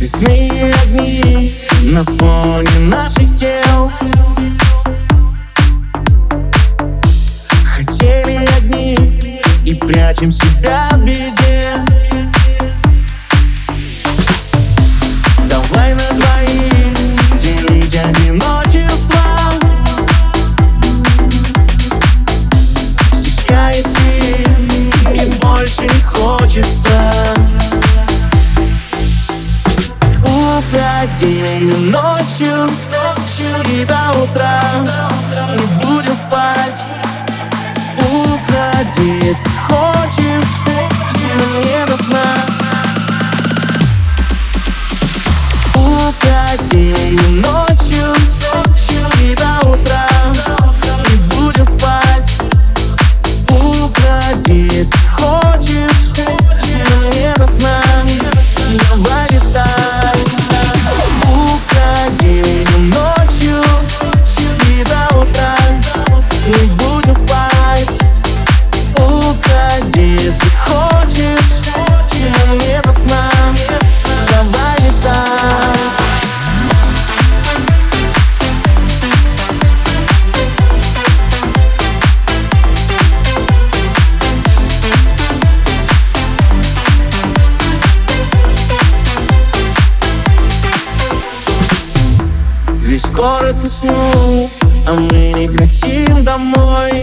Цветные огни на фоне наших тел. Хотели одни и прячем себя в беде Ночью, ночью и до утра. Не будем спать. Если хочешь, но не до сна Уходи ночью, город уснул, а мы не хотим домой.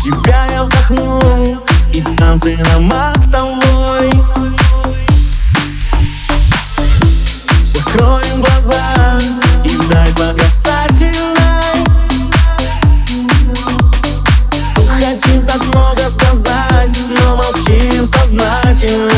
Тебя я вдохнул, и танцы на мостовой Закроем глаза и дай по касательной Хотим так много сказать, но молчим сознательно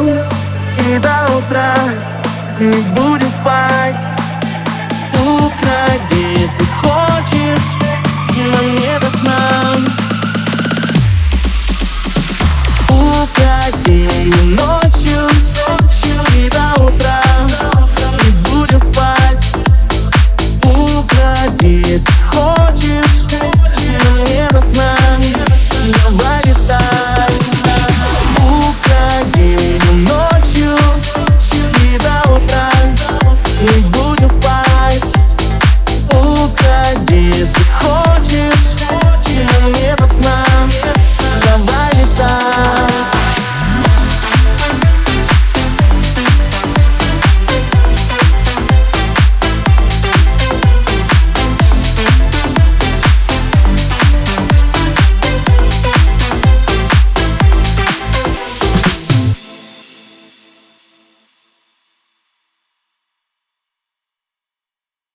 и до утра Не будем спать. Уходи, если хочешь Но не до сна. Уходи ночью,